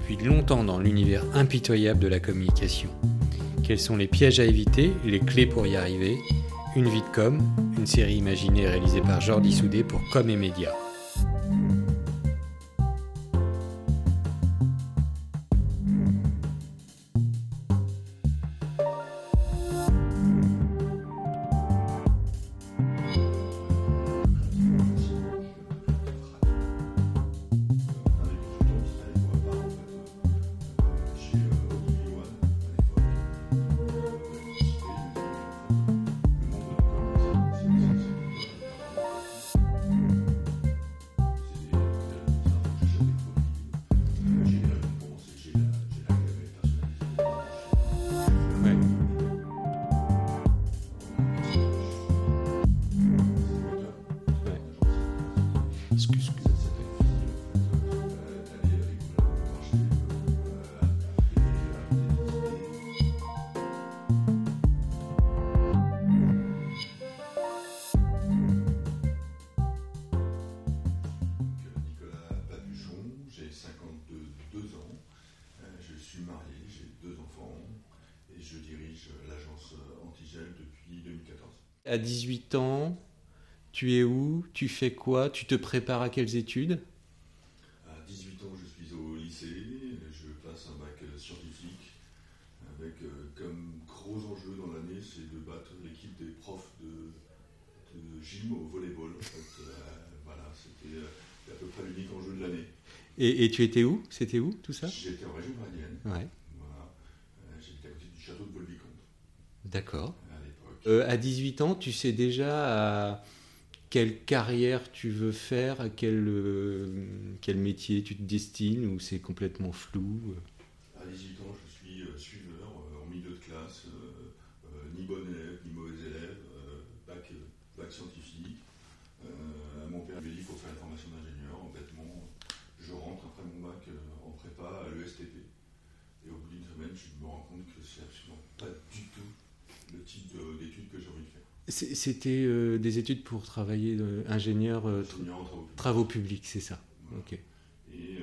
Depuis longtemps dans l'univers impitoyable de la communication. Quels sont les pièges à éviter, les clés pour y arriver? Une vie de com, une série imaginée réalisée par Jordi Soudé pour Com et Média. À 18 ans, tu es où? Tu fais quoi? Tu te prépares à quelles études? À 18 ans, je suis au lycée, je passe un bac scientifique avec euh, comme gros enjeu dans l'année, c'est de battre l'équipe des profs de, de gym au volleyball. En fait, Euh, voilà, c'était euh, à peu près l'unique enjeu de l'année. et, et tu étais où? C'était où tout ça? J'étais en région parisienne, Ouais, voilà. Euh, j'étais à côté du château de Volvicomte d'accord. Euh, à 18 ans, tu sais déjà à quelle carrière tu veux faire, à quel, euh, quel métier tu te destines, ou c'est complètement flou euh À 18 ans, je suis euh, suiveur euh, en milieu de classe, euh, euh, ni bon élève, ni mauvais élève, euh, bac, euh, bac scientifique. Euh, mon père me dit qu'il faut faire une formation d'ingénieur. Bêtement, je rentre après mon bac euh, en prépa à l'ESTP. Et au bout d'une semaine, je me rends compte que c'est absolument pas du tout le type de- d'études que j'ai envie de faire. C'est- C'était euh, des études pour travailler euh, ingénieur euh, tra- Ingénieur en travaux publics. travaux publics, c'est ça. Voilà. Ok. Et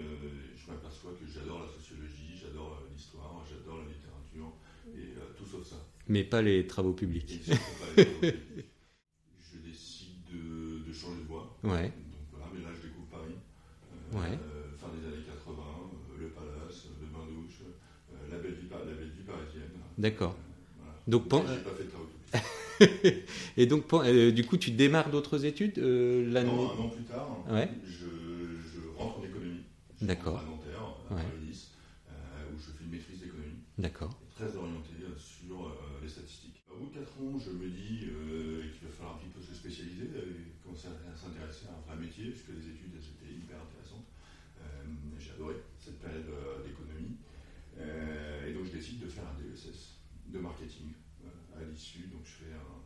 je m'aperçois que j'adore la sociologie, j'adore l'histoire, j'adore la littérature, et tout sauf ça. Mais pas les travaux publics. surtout pas les travaux publics. Je décide de, de changer de voie. Ouais. Donc voilà, mais là je découvre Paris. Ouais. Fin des années 80, euh, le palace, le bain-douche, la, belle vie, pa- la belle vie parisienne. D'accord. Voilà. Donc, j'ai pas fait de. Et donc, pen- euh, du coup, tu démarres d'autres études euh, l'année Non, un an plus tard, Ouais. je, je rentre en économie. D'accord. rentre à Nanterre, à Ouais. Paris 10, euh, où je fais une maîtrise d'économie. D'accord. très orienté euh, sur euh, les statistiques. Au bout de 4 ans, je me dis euh, qu'il va falloir un petit peu se spécialiser et commencer à s'intéresser à un vrai métier, puisque les études elles étaient hyper intéressantes. Euh, J'ai adoré cette période euh, d'économie. Euh, et donc je décide de faire un DESS de marketing euh, à l'issue. Donc je fais un-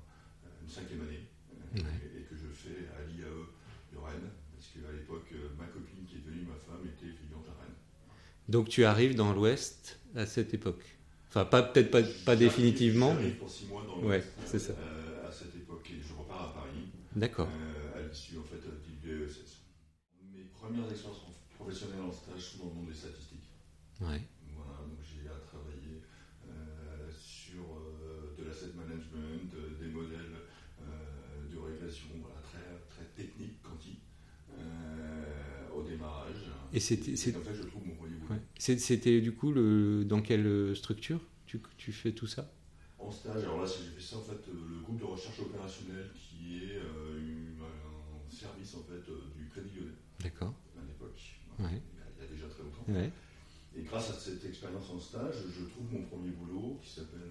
une cinquième année euh, Ouais. et, et que je fais à l'IAE de Rennes, parce qu'à l'époque, euh, ma copine qui est devenue ma femme était étudiante à Rennes. Donc, tu arrives dans l'Ouest à cette époque. Enfin, pas peut-être pas, pas définitivement. J'arrive pour 6 mois dans Ouais, c'est ça. euh, à cette époque et je repars à Paris D'accord. euh, à l'issue en fait du DESS. Mes premières expériences professionnelles en stage sont dans le monde des statistiques. Ouais. Voilà, donc j'ai à travailler euh, sur euh, de l'asset management, euh, des modèles euh, de régression, voilà, très, très techniques, quanti, euh, au démarrage. Et c'était- c'est c'est- comme ça que je trouve mon premier boulot. Ouais. C'est- C'était du coup le, dans quelle euh, structure tu, tu fais tout ça? En stage, alors là, j'ai fait ça en fait, euh, le groupe de recherche opérationnelle qui est euh, une- un service en fait du Crédit Lyonnais D'accord. à l'époque, Ouais. il, y a, déjà très longtemps. Ouais. Et grâce à cette expérience en stage, je trouve mon premier boulot qui s'appelle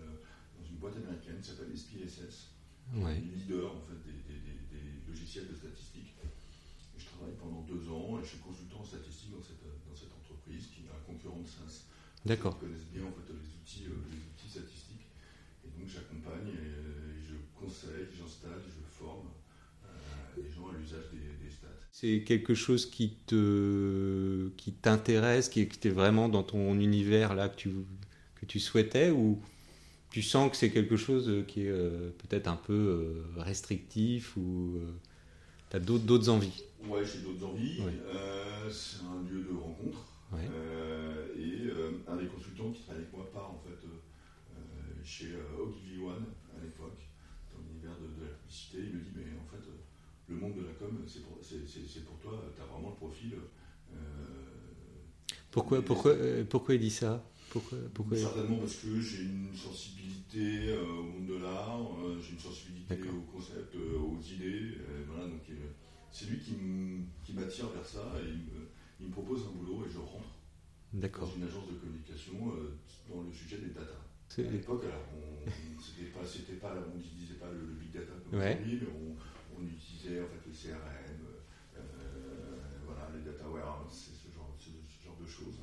dans une boîte américaine qui s'appelle SPSS, Ouais. leader en fait des, des- des- des logiciels de statistique. Deux ans et je suis consultant en statistique dans cette, dans cette entreprise qui est un concurrent de SAS. D'accord. Ils connaissent bien en fait, les, outils, euh, les outils statistiques. Et donc j'accompagne et, euh, je conseille, j'installe, je forme euh, les gens à l'usage des, des stats. C'est quelque chose qui te qui t'intéresse, qui était vraiment dans ton univers là que tu que tu souhaitais ou tu sens que c'est quelque chose euh, qui est euh, peut-être un peu euh, restrictif ou tu as d'autres d'autres envies? Ouais, j'ai d'autres envies. C'est un lieu de rencontre. Euh, et euh, un des consultants qui travaille avec moi part en fait euh, chez Ogilvy One à l'époque, dans l'univers de, la publicité. Il me dit Mais en fait, le monde de la com, c'est pour, toi, tu as vraiment le profil. pourquoi, pourquoi, pourquoi il dit ça? Certainement parce que j'ai une sensibilité au monde de l'art, j'ai une sensibilité au concept, aux idées c'est lui qui m'attire vers ça et il me, propose un boulot et je rentre dans une agence de communication euh, dans le sujet des data. À l'époque, on n'utilisait pas, on n'utilisait pas le, big data comme aujourd'hui, mais on, utilisait en fait le CRM, euh, voilà, les data warehouse, ce genre, ce, genre de choses.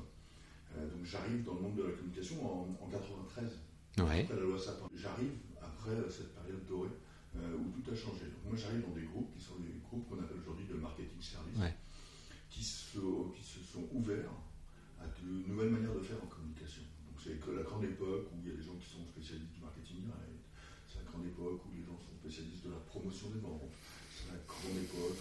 Euh, donc j'arrive dans le monde de la communication en, en 93, après la loi Sapin. J'arrive après cette période dorée euh, où tout a changé. moi, j'arrive dans des groupes qui sont des groupes qu'on appelle aujourd'hui de marketing service, qui, se, qui se sont ouverts à de nouvelles manières de faire en communication. Donc, c'est la grande époque où il y a des gens qui sont spécialistes du marketing direct. C'est la grande époque où les gens sont spécialistes de la promotion des ventes. C'est la grande époque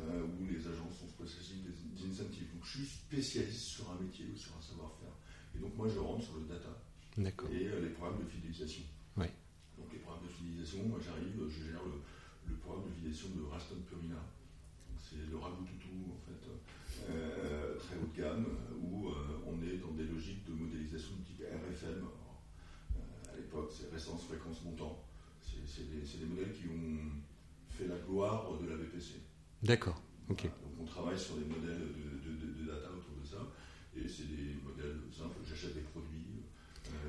euh, où les agences sont spécialistes des incentives. Donc, je suis spécialiste sur un métier ou sur un savoir-faire. Et donc, moi, je rentre sur le data et euh, les programmes de fidélisation. Donc les programmes de fidélisation, moi j'arrive, je gère le, programme de fidélisation de Raston Purina. C'est le ragoût toutou en fait, euh, très haut de gamme, où euh, on est dans des logiques de modélisation de type RFM. Euh, à l'époque, c'est résistance, fréquence, montant. C'est des, modèles qui ont fait la gloire de la BPC. D'accord. donc on travaille sur des modèles de, data autour de ça, et c'est des modèles simples. J'achète des produits,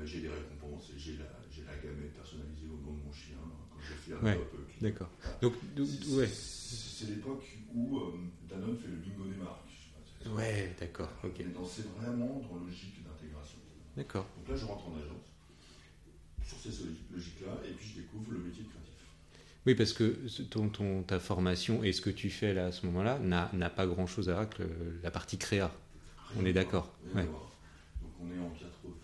j'ai des récompenses, et j'ai la, la personnalisée au nom de mon chien quand j'ai fait un ouais, D'accord. Donc, ouais. C'est l'époque où euh, Danone fait le bingo des marques. Ouais, d'accord. Ok. C'est vraiment dans logique d'intégration. D'accord. Donc là, je rentre en agence sur ces logiques-là et puis je découvre le métier de créatif. Oui, parce que ton, ton, ta formation et ce que tu fais là à ce moment-là n'a pas grand-chose à voir avec la partie créa. on est d'accord. Ouais. Donc on est en 97,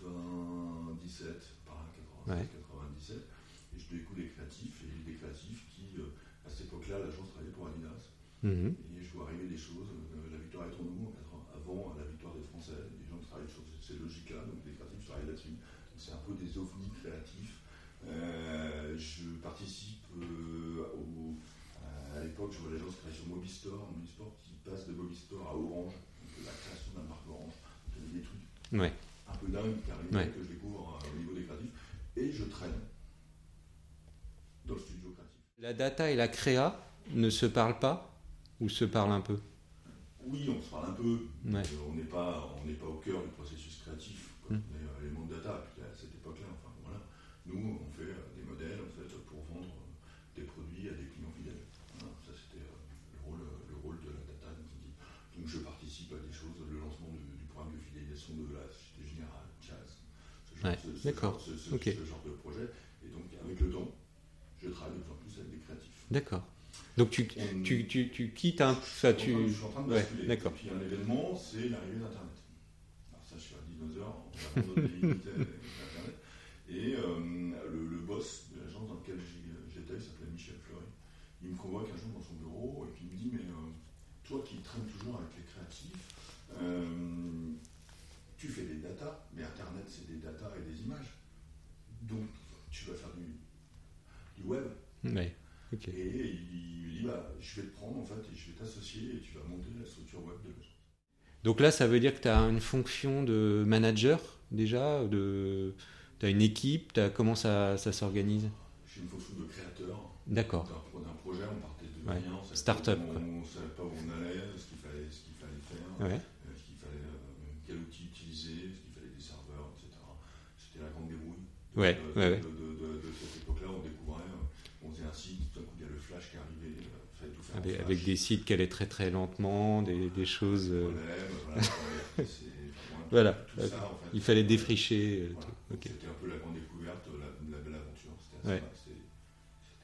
par là, 97, et je découvre les créatifs, et des créatifs qui, euh, à cette époque-là, l'agence travaillait pour Adidas, mhm. et je vois arriver des choses, euh, la victoire est en nous, avant la victoire des Français, des gens qui travaillent sur ces logiques-là, donc des créatifs travaillent là-dessus, c'est un peu des ovnis créatifs. Euh, je participe au, à l'époque, je vois l'agence sur Mobistore, Mobistore qui passe de Mobistore à Orange, donc la création d'un marque Orange, des trucs ouais. un peu dingues qui arrivent, que je découvre au niveau des créatifs et je traîne dans le studio créatif. La data et la créa ne se parlent pas ou se parlent un peu? Oui, on se parle un peu. Euh, on n'est pas, pas au cœur du processus créatif on est l'élément de data. À cette époque-là, enfin voilà, nous on fait euh, des modèles en fait pour vendre euh, des produits à des clients fidèles. ça c'était le rôle, le rôle de la data. Donc je participe à des choses, le lancement du, programme de fidélisation de la Société Générale, Jazz D'accord. Ce, ce, genre de projet. Et donc, avec le temps, je travaille de plus en plus avec des créatifs. D'accord. Donc, tu, tu, tu, tu, quittes un. Ça, tu... Je suis en train de basculer. Ouais, D'accord. Puis, un événement, c'est l'arrivée d'Internet. Alors, ça, je suis un dinosaure, on d'Internet. Et euh, le, le, boss de l'agence dans laquelle j'étais, il s'appelait Michel Fleury. Il me convoque un jour dans son bureau et puis il me dit Mais euh, toi qui traînes toujours avec les créatifs, euh, tu fais des datas, mais Internet, datas et des images. Donc, tu vas faire du, du web. Et il me dit, bah, je vais te prendre en fait, et je vais t'associer, et tu vas monter la structure web de l'agence. Donc là, ça veut dire que tu as une fonction de manager déjà de... Tu as une équipe as... Comment ça, ça s'organise? J'ai une fonction de créateur. D'accord. D'un projet, on partait de rien. Ouais. Start-up. On ne savait pas où on allait, ce qu'il fallait, ce qu'il fallait faire. Ouais. Ouais, de, ouais, de, de, de, cette époque-là, on découvrait, euh, on faisait un site, tout d'un coup il y a le flash qui arrivait, il euh, fallait tout faire. Avec, avec, des sites qui allaient très très lentement, des, des choses. Euh... Problème, voilà, voilà. Ça, en fait, il fallait défricher. Voilà. Okay. C'était un peu la grande découverte, la, la belle aventure, c'était ouais.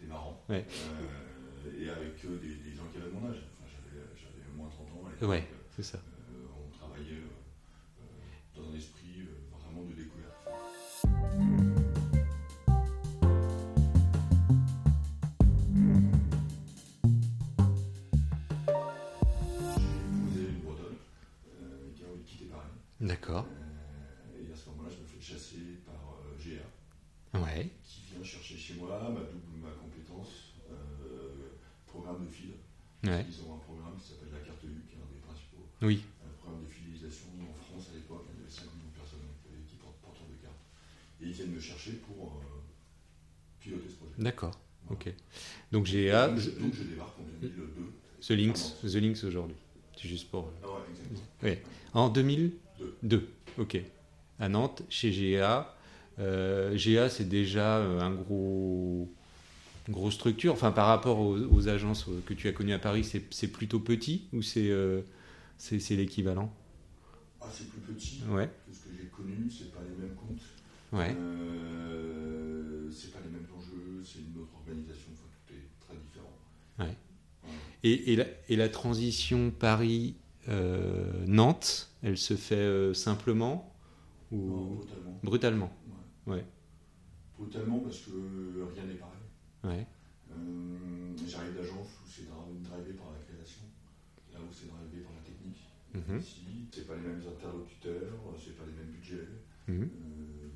marrant. Euh, et avec des, des, gens qui avaient mon âge, enfin, j'avais moins 30 ans à. Ouais, c'est ça. D'accord. Euh, et à ce moment-là, je me fais chasser par euh, GA. Ouais. Qui vient chercher chez moi ma double ma compétence euh, programme de fil. Ouais. Ils ont un programme qui s'appelle la carte U, qui est un des principaux Oui. un programme de fidélisation en France à l'époque. Il y avait 5 millions de personnes qui, portent porteurs de cartes. Et ils viennent me chercher pour piloter ce projet. D'accord. Voilà. Ok. Donc GA, Donc, je, donc je débarque en 2002. The Links, The Links aujourd'hui. C'est juste pour. Ah ouais, exactement. Ouais. En 2002. Ok. À Nantes, chez GA. Euh, GA, c'est déjà euh, un gros, une grosse structure. Enfin, par rapport aux, aux agences euh, que tu as connues à Paris, c'est plutôt petit ou c'est euh, c'est l'équivalent? Ah, c'est plus petit Ouais. que ce que j'ai connu, c'est pas les mêmes comptes. Ouais. Euh, c'est pas les mêmes enjeux, c'est une autre organisation, enfin tout est très différent. Ouais. Et, et, la, et la transition Paris-Nantes, elle se fait euh, simplement Non, ou brutalement. brutalement Ouais. Brutalement parce que rien n'est pareil. Ouais. Euh, J'arrive d'agence où c'est drivé par la création, là où c'est drivé par la technique. Mhm. Ici, c'est pas les mêmes interlocuteurs, c'est pas les mêmes budgets. Mhm. Euh,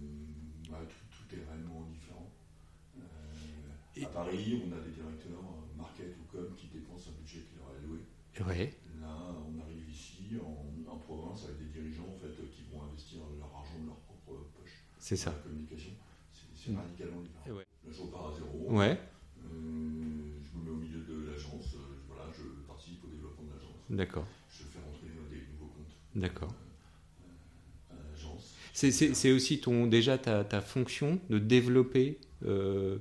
bah, tout, tout est réellement différent. Euh, Et- À Paris, on a des directeurs euh, market ou com qui dépensent un budget qui leur est alloué. Ouais. Là, on arrive ici en, en province avec des dirigeants en fait, qui vont investir leur argent de leur propre poche. C'est ça. La communication, c'est radicalement différent. Ouais. Là, je repars à zéro. Ouais. Euh, je me mets au milieu de l'agence. euh, voilà, je participe au développement de l'agence. D'accord. Je fais rentrer euh, des nouveaux comptes D'accord. à l'agence. C'est- C'est c'est aussi ton, déjà ta, ta fonction de développer euh,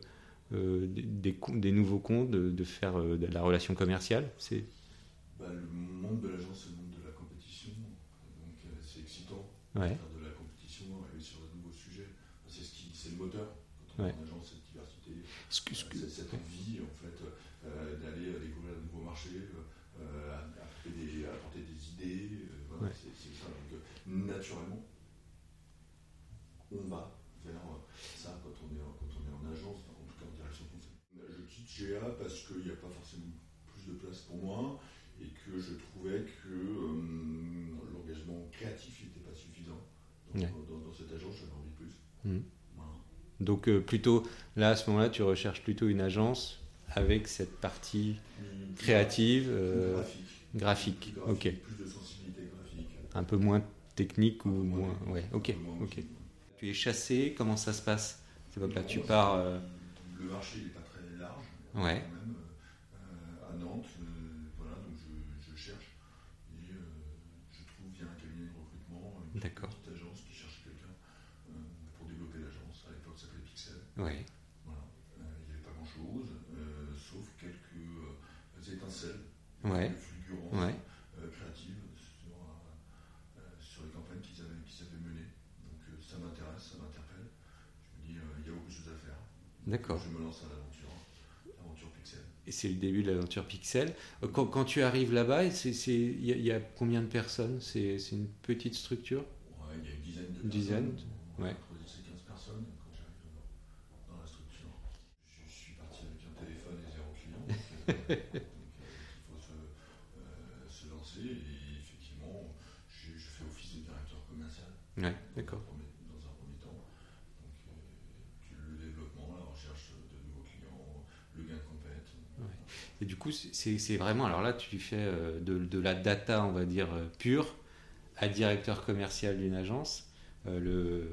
euh, des, des co- des nouveaux comptes, de, de faire euh, de la relation commerciale. C'est? Bah, le monde de l'agence, c'est le monde de la compétition. Donc, euh, c'est excitant ouais. faire de la compétition, arriver sur de nouveaux sujets. C'est ce qui, c'est le moteur quand on Ouais. en agence, cette diversité, Ce que- ce que- C'est cette envie en fait euh, d'aller euh, découvrir de nouveaux marchés, euh, apporter, des, apporter des idées. euh, voilà, Ouais. c'est, ça. Donc, euh, naturellement, on va vers euh, ça quand on est, en- quand on est en agence, en tout cas en direction conseil. Je quitte GA parce qu'il n'y a pas forcément plus de place pour moi et que je trouvais que euh, l'engagement créatif n'était pas suffisant. Ouais. dans, dans cette agence, j'avais envie de plus. Mhm. Donc euh, plutôt, là à ce moment-là, tu recherches plutôt une agence avec cette partie créative, euh, graphique. Ok. graphique, Plus de sensibilité graphique. Un peu moins technique ou moins Ouais. Ok. moins Ok. Tu es chassé. Comment ça se passe? C'est pas là, tu pars. euh, Le marché n'est pas très large. Ouais. Quand même, euh, à Nantes, euh, voilà, donc je, je cherche et euh, je trouve via un cabinet de recrutement une D'accord. petite agence qui cherche quelqu'un euh, pour développer l'agence. À l'époque, ça s'appelait Pixel. Ouais. Voilà. Euh, il n'y avait pas grand-chose, euh, sauf quelques euh, étincelles, Ouais. quelques fulgurances Ouais. euh, créatives sur, euh, euh, sur les campagnes qu'ils avaient, qu'ils avaient menées. Donc euh, ça m'intéresse, ça m'interpelle. Je me dis, euh, il y a beaucoup de choses à faire. D'accord. Je me lance à l'aventure, l'aventure Pixel. Et c'est le début de l'aventure Pixel. Euh, Quand, quand tu arrives là-bas, il y, a- il y a combien de personnes? C'est une petite structure? Ouais, il y a une dizaine de Une dizaine, personnes. ouais. Entre 10 et 15 personnes quand j'arrive dans, dans la structure. Je suis parti avec un téléphone et zéro client. Donc, euh, il faut se, euh, se lancer et effectivement, je, je fais office de directeur commercial. Ouais, d'accord. premier- Dans un premier temps. Donc, euh, puis le développement, la recherche de nouveaux clients, le gain de compète. Et du coup, c'est vraiment. Alors là, tu fais euh, de, de la data, on va dire, euh, pure, à directeur commercial d'une agence. Euh, le,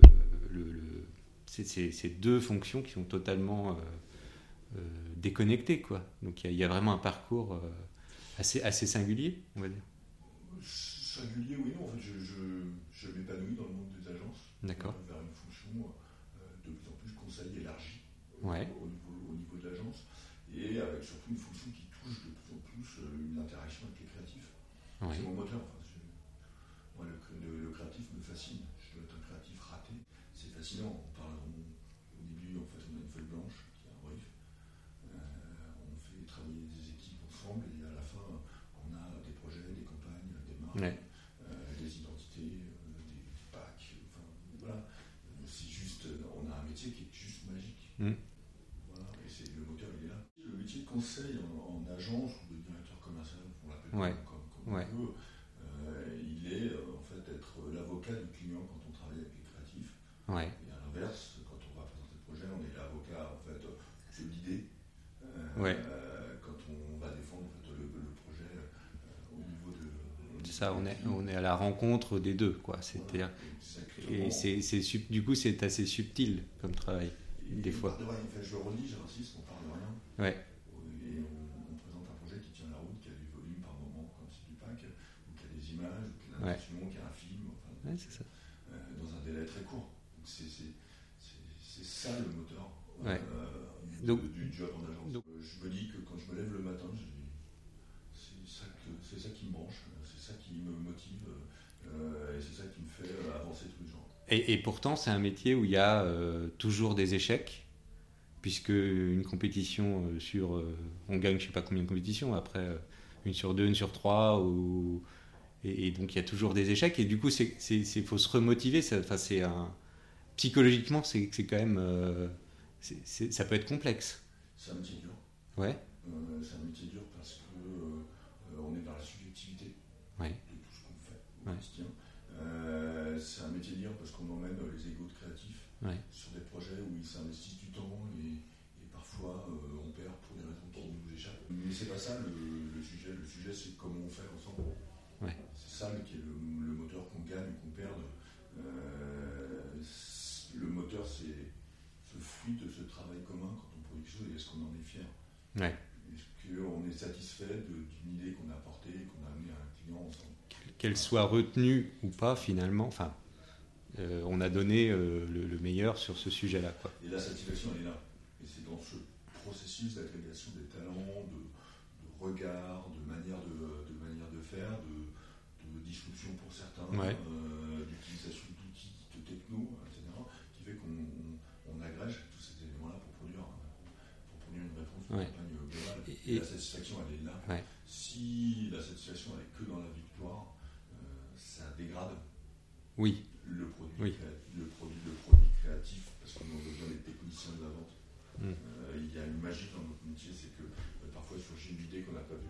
le, le- c'est- deux fonctions qui sont totalement déconnectées, quoi. Donc il y, a- il y a vraiment un parcours assez, assez singulier, on va dire. Singulier, oui, non. En fait, je, je, je m'épanouis dans le monde des agences. D'accord. Vers une fonction de plus en plus conseil élargi Ouais. au niveau de l'agence. Et avec surtout une fonction qui touche de plus en plus euh, une interaction avec les C'est mon moteur. Moi, le- le créatif me fascine. Je dois être un créatif raté. C'est fascinant. On parle, on- au début, en fait, on a une feuille blanche qui est un brief. Euh, on fait travailler des équipes ensemble et à la fin, on a des projets, des campagnes, des marques, Ouais. euh, des identités, euh, des packs. Enfin, voilà. Euh, C'est juste, on a un métier qui est juste magique. Mm. Voilà. Et c'est le moteur, il est là. Le métier de conseil en, en agence ou de directeur commercial, on l'appelle Ouais. comme, comme Ouais. on veut, euh, il est euh, en fait être l'avocat du client quand on travaille avec les créatifs. Ouais. Et à l'inverse, quand on va présenter le projet, on est là ça, on est, on est à la rencontre des deux, quoi. C'est-à-dire, et c'est, du coup, c'est assez subtil comme travail, des fois. je le redis, j'insiste, on parle de rien. Ouais, Et on, on présente un projet qui tient la route, qui a du volume par moment, comme c'est du pack, ou qui a des images, ou qui a Ouais. intention, qui a un film, enfin, ouais, c'est ça. euh, dans un délai très court. C'est, ça le moteur euh, Ouais. Donc- du job en agence. donc- Euh, je me dis que quand je me lève le matin, je c'est, ça ça qui me branche, ça qui me motive, euh, et c'est ça qui me fait euh, avancer tous les jours. Et, et pourtant, c'est un métier où il y a euh, toujours des échecs, puisque une compétition sur. on gagne je sais pas combien de compétitions, après une sur deux, une sur trois, ou, et, et donc il y a toujours des échecs, et du coup, il faut se remotiver. Enfin, c'est un, psychologiquement, c'est c'est quand même. euh, ça peut être complexe. C'est un métier dur. Ouais, Euh, c'est un métier dur parce que euh, on est dans la subjectivité Ouais. de tout ce qu'on fait au Ouais. quotidien. Euh, c'est un métier dur parce qu'on emmène les égaux de créatifs sur des projets où ils s'investissent du temps et, et parfois euh, on perd pour des raisons qui nous échappent. Mais c'est pas ça le, le sujet. Le sujet c'est comment on fait ensemble. C'est ça qui est le, le moteur qu'on gagne ou qu'on perde. Euh, le moteur c'est ce fruit de ce travail commun quand on produit quelque chose et est-ce qu'on en est fier. Ouais. Est-ce qu'on est satisfait d'une idée qu'on a apportée et qu'on a amenée à un client ensemble qu'elle soit retenue ou pas, finalement, enfin, euh, on a donné euh, le, le meilleur sur ce sujet-là. Et la satisfaction, elle est là. Et c'est dans ce processus d'agrégation des talents, de, de regard, de manière de, de, manière de faire, de, de disruption pour certains, Ouais. euh, d'utilisation d'outils, de techno, etc., qui fait qu'on on, on agrège tous ces éléments-là pour produire, pour produire une réponse Ouais. Et- la satisfaction, elle est là. Ouais. Si la satisfaction, elle est que dans la victoire, euh, ça dégrade Oui, le produit, Oui. le produit, le produit créatif, parce qu'on en devient les techniciens de la vente. Mm. Euh, il y a une magie dans notre métier, c'est que euh, parfois surgit une idée qu'on n'a pas vue.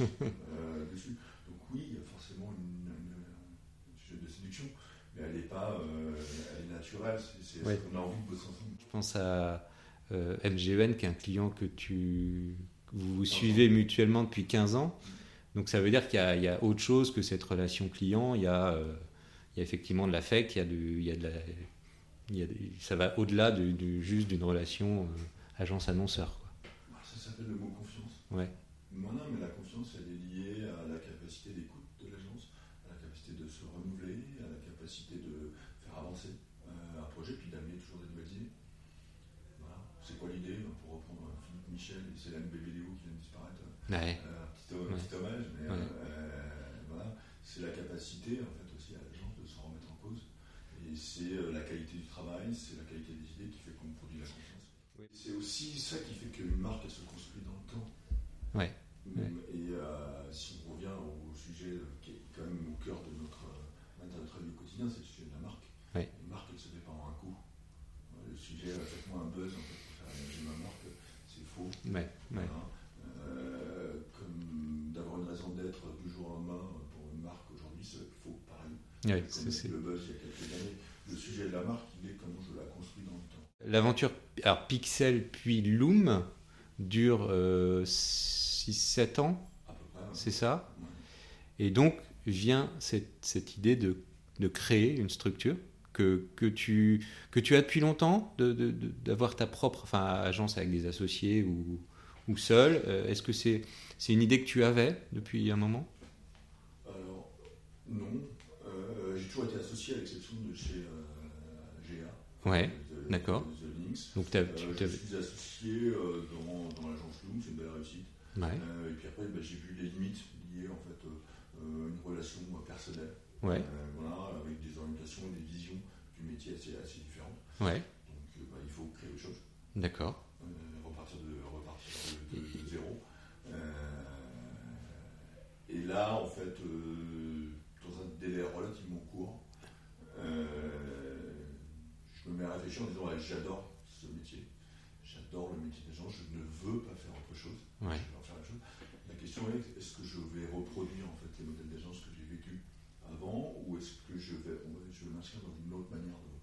Euh, dessus. Donc oui, il y a forcément une, une- un sujet de séduction, mais elle n'est pas, euh, elle est naturelle. C'est, c'est, Ouais. On a envie de bosser ensemble. Je pense à euh, MGN, qui est un client que tu vous vous suivez mutuellement depuis 15 ans. Donc ça veut dire qu'il y a, il y a autre chose que cette relation client. Il y a, euh, il y a effectivement de l'affect, il y a, du, il y a de la, il y a des- ça va au-delà du- juste d'une relation agence-annonceur. Ça s'appelle le mot confiance. Ouais. Non, non, mais la confiance, elle est liée à la capacité d'écoute de l'agence, à la capacité de se renouveler, à la capacité de faire avancer euh, un projet, puis d'amener toujours des nouvelles idées. Voilà. C'est quoi l'idée? Pour reprendre Philippe Michel et Célène Bébéléo qui vient de disparaître, Ouais. euh, petit, un Ouais. petit hommage, mais Ouais. euh, voilà. c'est la capacité en fait aussi à l'agence de se remettre en cause. Et c'est la qualité du travail, c'est la qualité des idées qui fait qu'on produit la confiance. Oui. C'est aussi ça qui fait qu'une marque elle se construit dans le temps. Ouais. Ouais. Et euh, si on revient au sujet qui est quand même au cœur de notre, euh, de notre vie quotidien, c'est le sujet de la marque. Ouais. Une marque, elle se fait pas en un coup. Euh, Le sujet, euh, faites-moi un buzz en fait, pour faire émerger ma marque, c'est faux. Ouais. Euh, comme d'avoir une raison d'être du jour au lendemain pour une marque aujourd'hui, c'est faux, pareil. C'est- le buzz il y a quelques années. Le sujet de la marque, il est comment je la construis dans le temps. L'aventure alors Pixel puis Loom dure 6-7 ans, c'est ça. Et donc vient cette, cette idée de, de créer une structure que, que, tu, que tu as depuis longtemps, de- de- de- d'avoir ta propre enfin, agence avec des associés ou, ou seul. Euh, Est-ce que c'est c'est une idée que tu avais depuis un moment? Alors, non. Euh, j'ai toujours été associé à l'exception de chez euh, GA. Ouais, d'accord. Donc t'as- Euh, tu je suis associé dans, dans l'agence Loom, c'est une belle réussite. Ouais, Euh, et puis après, bah, j'ai vu les limites liées en fait euh, euh, une relation personnelle. ouais, voilà, avec des orientations et des visions du métier assez, assez différentes. ouais, Donc bah, il faut créer autre chose, d'accord. repartir, de, repartir de, de- de zéro. Et là, en fait, dans un délai relativement court, euh, mets à réfléchir en disant j'adore j'adore le métier d'agent, je ne veux pas faire autre chose. Ouais. Je veux faire la, chose. la question est est-ce que je vais reproduire en fait les modèles d'agence que j'ai vécu avant ou est-ce que je vais, je vais m'inscrire dans une autre manière de,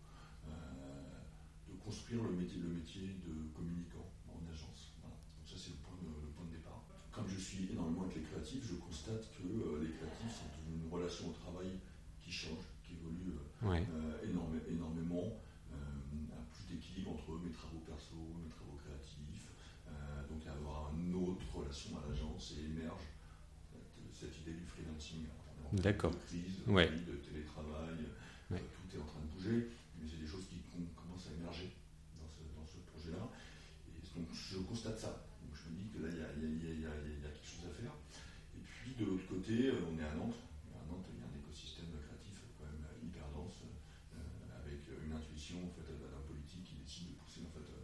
euh, de construire le métier, le métier de communicant en agence. Voilà. Donc ça c'est le point, de, le point de départ. Comme je suis énormément avec les créatifs, je constate que euh, les créatifs sont dans une relation au travail qui change, qui évolue euh, Ouais. énorme- énormément, entre mes travaux perso, mes travaux créatifs, euh, donc avoir une autre relation à l'agence et émerge fait, cette idée du freelancing. D'accord. De crise, Ouais. de télétravail, euh, Ouais. tout est en train de bouger, mais c'est des choses qui com- commencent à émerger dans ce, dans ce projet-là. Et donc je constate ça. Donc je me dis que là, il y a, y y y quelque chose à faire. Et puis de l'autre côté, euh, on est à Nantes, il y a un écosystème créatif quand même euh, hyper dense, euh, avec euh, une intuition en fait, d'un politique qui décide de pousser en fait, euh,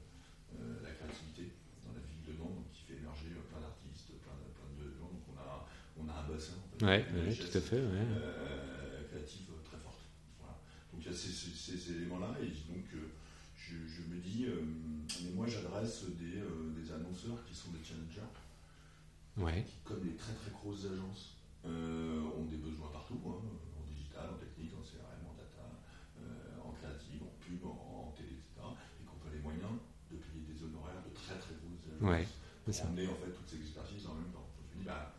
euh, la créativité dans la ville de Nantes, donc qui fait émerger euh, plein d'artistes, plein de, plein de gens. Donc on a, on a un bassin en fait, Ouais, tout à fait. Ouais. euh, créative euh, très forte. Voilà. Donc il y a ces, ces- ces éléments-là, et donc euh, je, je me dis, mais moi j'adresse des, des annonceurs qui sont des challengers, Ouais. qui, comme les très très grosses agences, ont des besoins partout, hein, en digital, en technique, en CRM, en data, en créative, en pub, en, en télé, etc. Et qu'on pas les moyens de payer des honoraires de très très grosses agences Ouais, ça. emmener en fait toutes ces expertises en même temps. Je me dis, bah,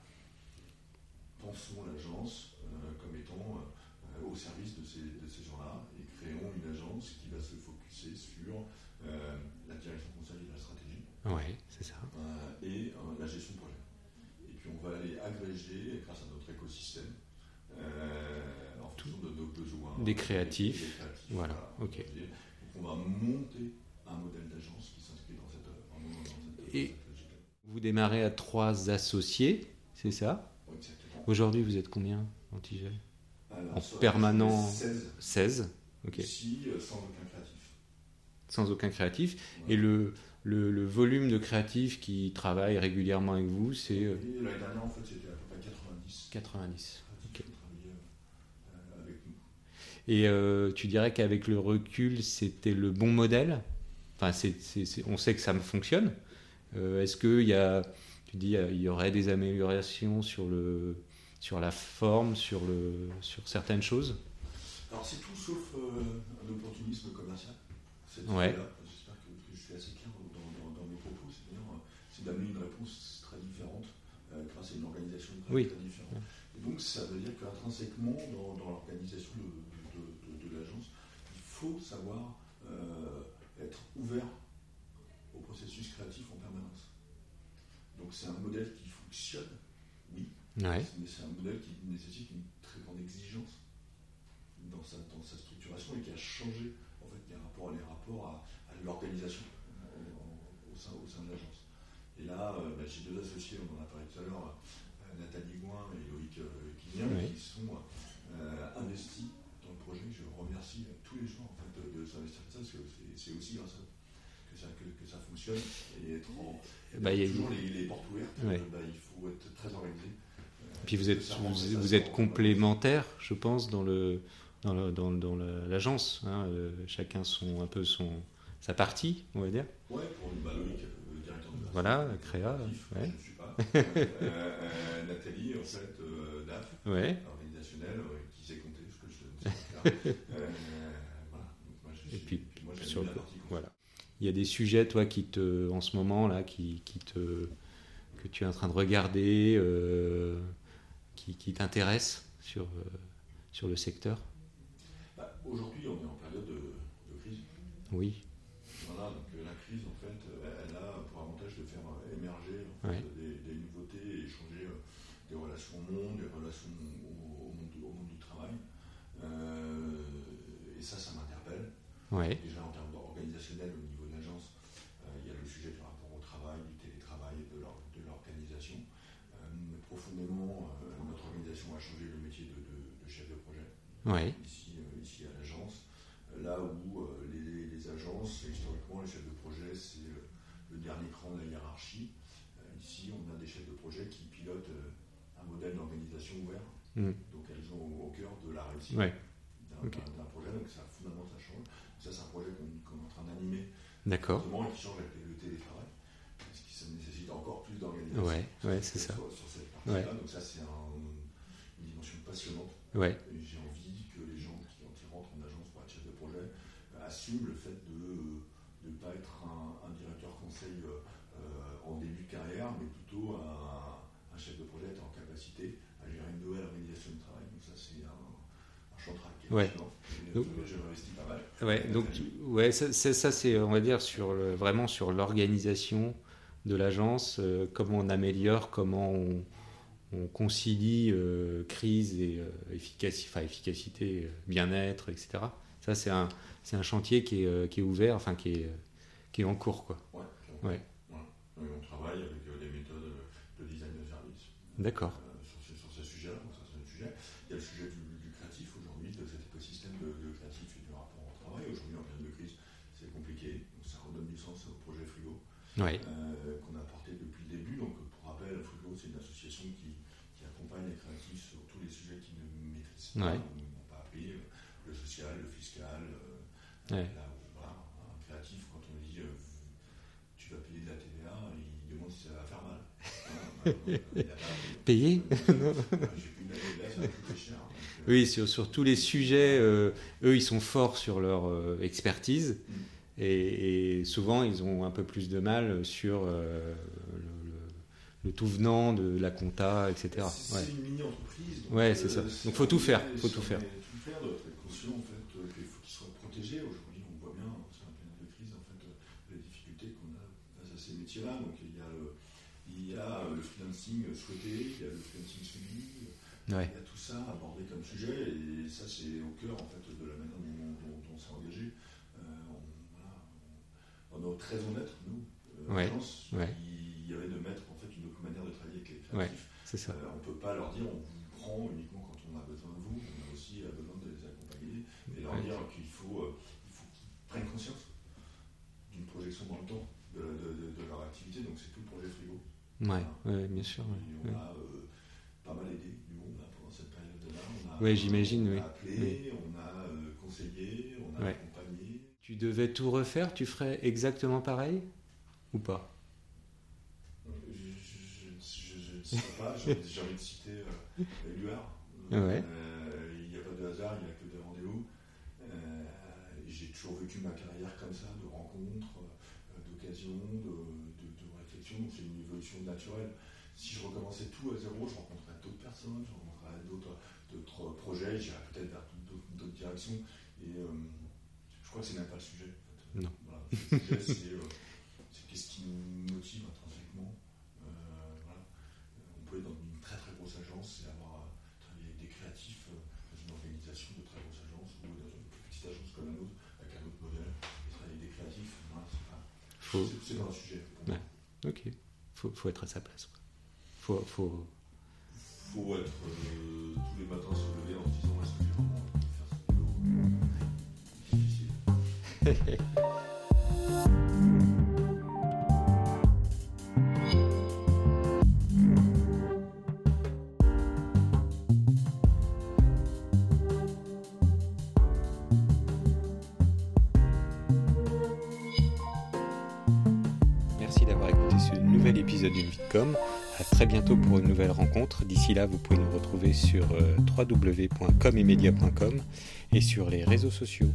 pensons l'agence euh, comme étant euh, au service de ces, de ces gens-là et créons une agence qui va sur euh, la direction conseil et la stratégie Ouais, c'est ça. euh, et euh, la gestion de projet. Et puis on va aller agréger, grâce à notre écosystème, en fonction de nos besoins. Des créatifs. Des créatifs, Voilà, ok. Donc on va monter un modèle d'agence qui s'inscrit dans cette, dans cette, Et- dans cette logique-là. Vous démarrez à trois associés, c'est ça? Exactement. Aujourd'hui, vous êtes combien en Tigel? En permanent. 16 16. Ok. sans aucun créatif. Sans aucun créatif. Et le, le, le volume de créatifs qui travaillent régulièrement avec vous, c'est euh, l'année dernière, en fait, c'était à peu près 90 90. créatifs qui travaillaient euh, avec nous. Et euh, tu dirais qu'avec le recul, c'était le bon modèle? Enfin, c'est- c'est- on sait que ça me fonctionne. Euh, est-ce qu'il y a, tu dis, il y aurait des améliorations sur, le, sur la forme, sur, le, sur certaines choses? Alors c'est tout sauf un opportunisme commercial. Ouais. J'espère que, que je suis assez clair dans, dans- dans mes propos. C'est-à-dire, euh, c'est d'amener une réponse très différente euh, grâce à une organisation très, Oui. très différente. Et donc ça veut dire qu'intrinsèquement dans, dans l'organisation de, de- de- de l'agence, il faut savoir euh, être ouvert au processus créatif en permanence. Donc c'est un modèle qui fonctionne, oui, Ouais. mais c'est un modèle qui nécessite une très grande exigence dans sa, dans sa structuration et qui a changé en fait les rapports, à, à l'organisation euh, au, sein, au sein de l'agence. Et là, euh, bah, j'ai deux associés, on en a parlé tout à l'heure, euh, Nathalie Gouin et Loïc Oui. qui sont investis dans le projet. Je remercie tous les gens en fait, de, de s'investir comme ça, parce que c'est, aussi grâce à eux que ça, que, que ça fonctionne et être en, Bah, il y a- toujours les, les portes ouvertes. Ouais. bah, il faut être très organisé. Puis vous êtes complémentaires, je pense, dans le dans le- dans, dans la- l'agence. hein. Euh, chacun son un peu son sa partie, on va dire. Ouais, pour bah, euh, le directeur de Voilà, société, créa, ouais. Je ne suis pas. Euh, euh, Nathalie, en fait, euh, DAF, Ouais. organisationnelle, euh, qui sait compter, ce que je ne sais pas faire. Euh, voilà. Donc, moi, je Et puis, moi, sur le- partie voilà. Il y a des sujets, toi, qui te, en ce moment là, qui, qui te, que tu es en train de regarder, euh, qui, qui t'intéressent sur euh, sur le secteur? Aujourd'hui, on est en période de, de crise. Oui. Voilà, donc euh, la crise, en fait, euh, elle a pour avantage de faire euh, émerger en fait, Ouais. des, des nouveautés et changer des relations au monde, des relations au, au monde, du- au monde du travail. Euh, et ça, ça m'interpelle. Ouais. Déjà en termes organisationnels au niveau de l'agence, euh, il y a le sujet du rapport au travail, du télétravail, de l'or- de l'organisation. Euh, profondément, notre organisation a changé le métier de, de- de chef de projet Ouais. ici, ici à l'agence. Euh, Là où euh, les, les agences, historiquement, les chefs de projet, c'est euh, le dernier cran de la hiérarchie. Ici, on a des chefs de projet qui pilotent un modèle d'organisation ouvert. Mm. Donc, elles sont au, cœur de la réussite Ouais. d'un projet. Donc, ça, fondamentalement, ça change. Ça, c'est un projet qu'on D'accord. Autrement, qui change avec le télétravail, parce que ça nécessite encore plus d'organisation. Ouais, ouais, c'est ça. Sur, sur cette partie-là, donc ça c'est un- une dimension passionnante. Ouais, j'ai envie que les gens qui, quand ils rentrent en agence pour être chef de projet, euh, assument le fait de ne pas être un, un directeur conseil euh, euh, en début de carrière, mais plutôt un, un chef de projet en capacité à gérer une nouvelle organisation de travail. Donc ça c'est un, un est Ouais. Donc- pas mal. ouais. Donc, tu- ouais, ça, c'est- ça, c'est, on va dire, sur le- vraiment sur l'organisation de l'agence, euh, comment on améliore, comment on, on concilie euh, crise et euh, efficacité, enfin, efficacité, euh, bien-être, etc. Ça, c'est un, c'est un chantier qui est, euh, qui est ouvert, enfin, qui est, qui est en cours, quoi. Ouais, on travaille avec euh, des méthodes de design de service. D'accord. Euh, sur, ce, sur ce sujet-là, donc ça c'est un sujet. Il y a le sujet du, du créatif aujourd'hui, de cet écosystème de, de créatif et du rapport au travail. Aujourd'hui, en période de crise, c'est compliqué. Donc ça redonne du sens au projet Frigo Ouais. euh, qu'on a porté depuis le début. Donc pour rappel, Frigo, c'est une association qui, qui accompagne les créatifs sur tous les sujets qu'ils ne maîtrisent pas appris, euh, le social, le fiscal. euh, Ouais. Là où, voilà, un créatif, quand on lui dit euh, tu vas payer de la TVA, il demande si ça va faire mal. Voilà. Payer. Donc, euh, Oui, sur, sur tous les sujets, euh, eux, ils sont forts sur leur euh, expertise. Mm. Et, et souvent, ils ont un peu plus de mal sur le, tout venant de la compta, etc. C'est Ouais. une mini-entreprise. donc, Ouais, c'est ça. Donc, faut tout faire, faut tout faire. Tout faire, doit être conscient en fait euh, qu'il faut qu'ils soient protégés. Aujourd'hui, on voit bien, c'est un période de crise, en fait, euh, les difficultés qu'on a face à ces métiers-là. Donc, il y a le, il y a souhaité, il y a le suivi, Ouais. il y a tout ça abordé comme sujet, et ça, c'est au cœur en fait de la manière dont, dont- dont on s'est engagé. Euh, on, voilà, on, on est très honnête, nous, euh, Ouais, ouais. il y avait de mettre en fait une autre manière de travailler avec les créatifs. Ça. Euh, on ne peut pas leur dire on vous prend uniquement quand on a besoin de vous, on a aussi euh, besoin de les accompagner et leur dire qu'il faut, euh, il faut qu'ils prennent conscience d'une projection dans le temps de, de- de- de leur activité. Donc c'est Frigo. Ouais, bien sûr. ouais. On a euh, pas mal aidé du monde là, pendant cette période-là. On a- Ouais, j'imagine, On oui. a appelé, on a euh, conseillé, on a Ouais. accompagné. Tu devais tout refaire, tu ferais exactement pareil ou pas? Euh, Je ne sais pas, j'ai envie de citer euh. Euh, il n'y a pas de hasard, il n'y a que des rendez-vous. Euh, j'ai toujours vécu ma carrière comme ça, de rencontres, d'occasions, de, de, de réflexions. C'est une évolution naturelle. Si je recommençais tout à zéro, je rencontrerais d'autres personnes, je rencontrerais d'autres d'autres projets, j'irais peut-être vers d'autres directions. Et euh, je crois que c'est même pas le sujet. en fait. Non. Voilà. Le sujet, c'est euh, c'est qu'est-ce qui nous motive intrinsèquement. Euh, voilà. On peut être dans une très très grosse agence et avoir travaillé avec des créatifs dans une organisation de très grosse agence ou dans une petite agence comme la nôtre avec un autre modèle et travailler avec des créatifs. Voilà, c'est pas- un sujet. pour moi. Ok. Faut, faut être à sa place. quoi. Faut, faut... faut être euh, tous les matins se lever en se disant est-ce que j'ai vraiment envie de faire ce boulot Difficile. épisode d'une. À très bientôt pour une nouvelle rencontre. D'ici là, vous pouvez nous retrouver sur euh, www.comemedia.com et sur les réseaux sociaux.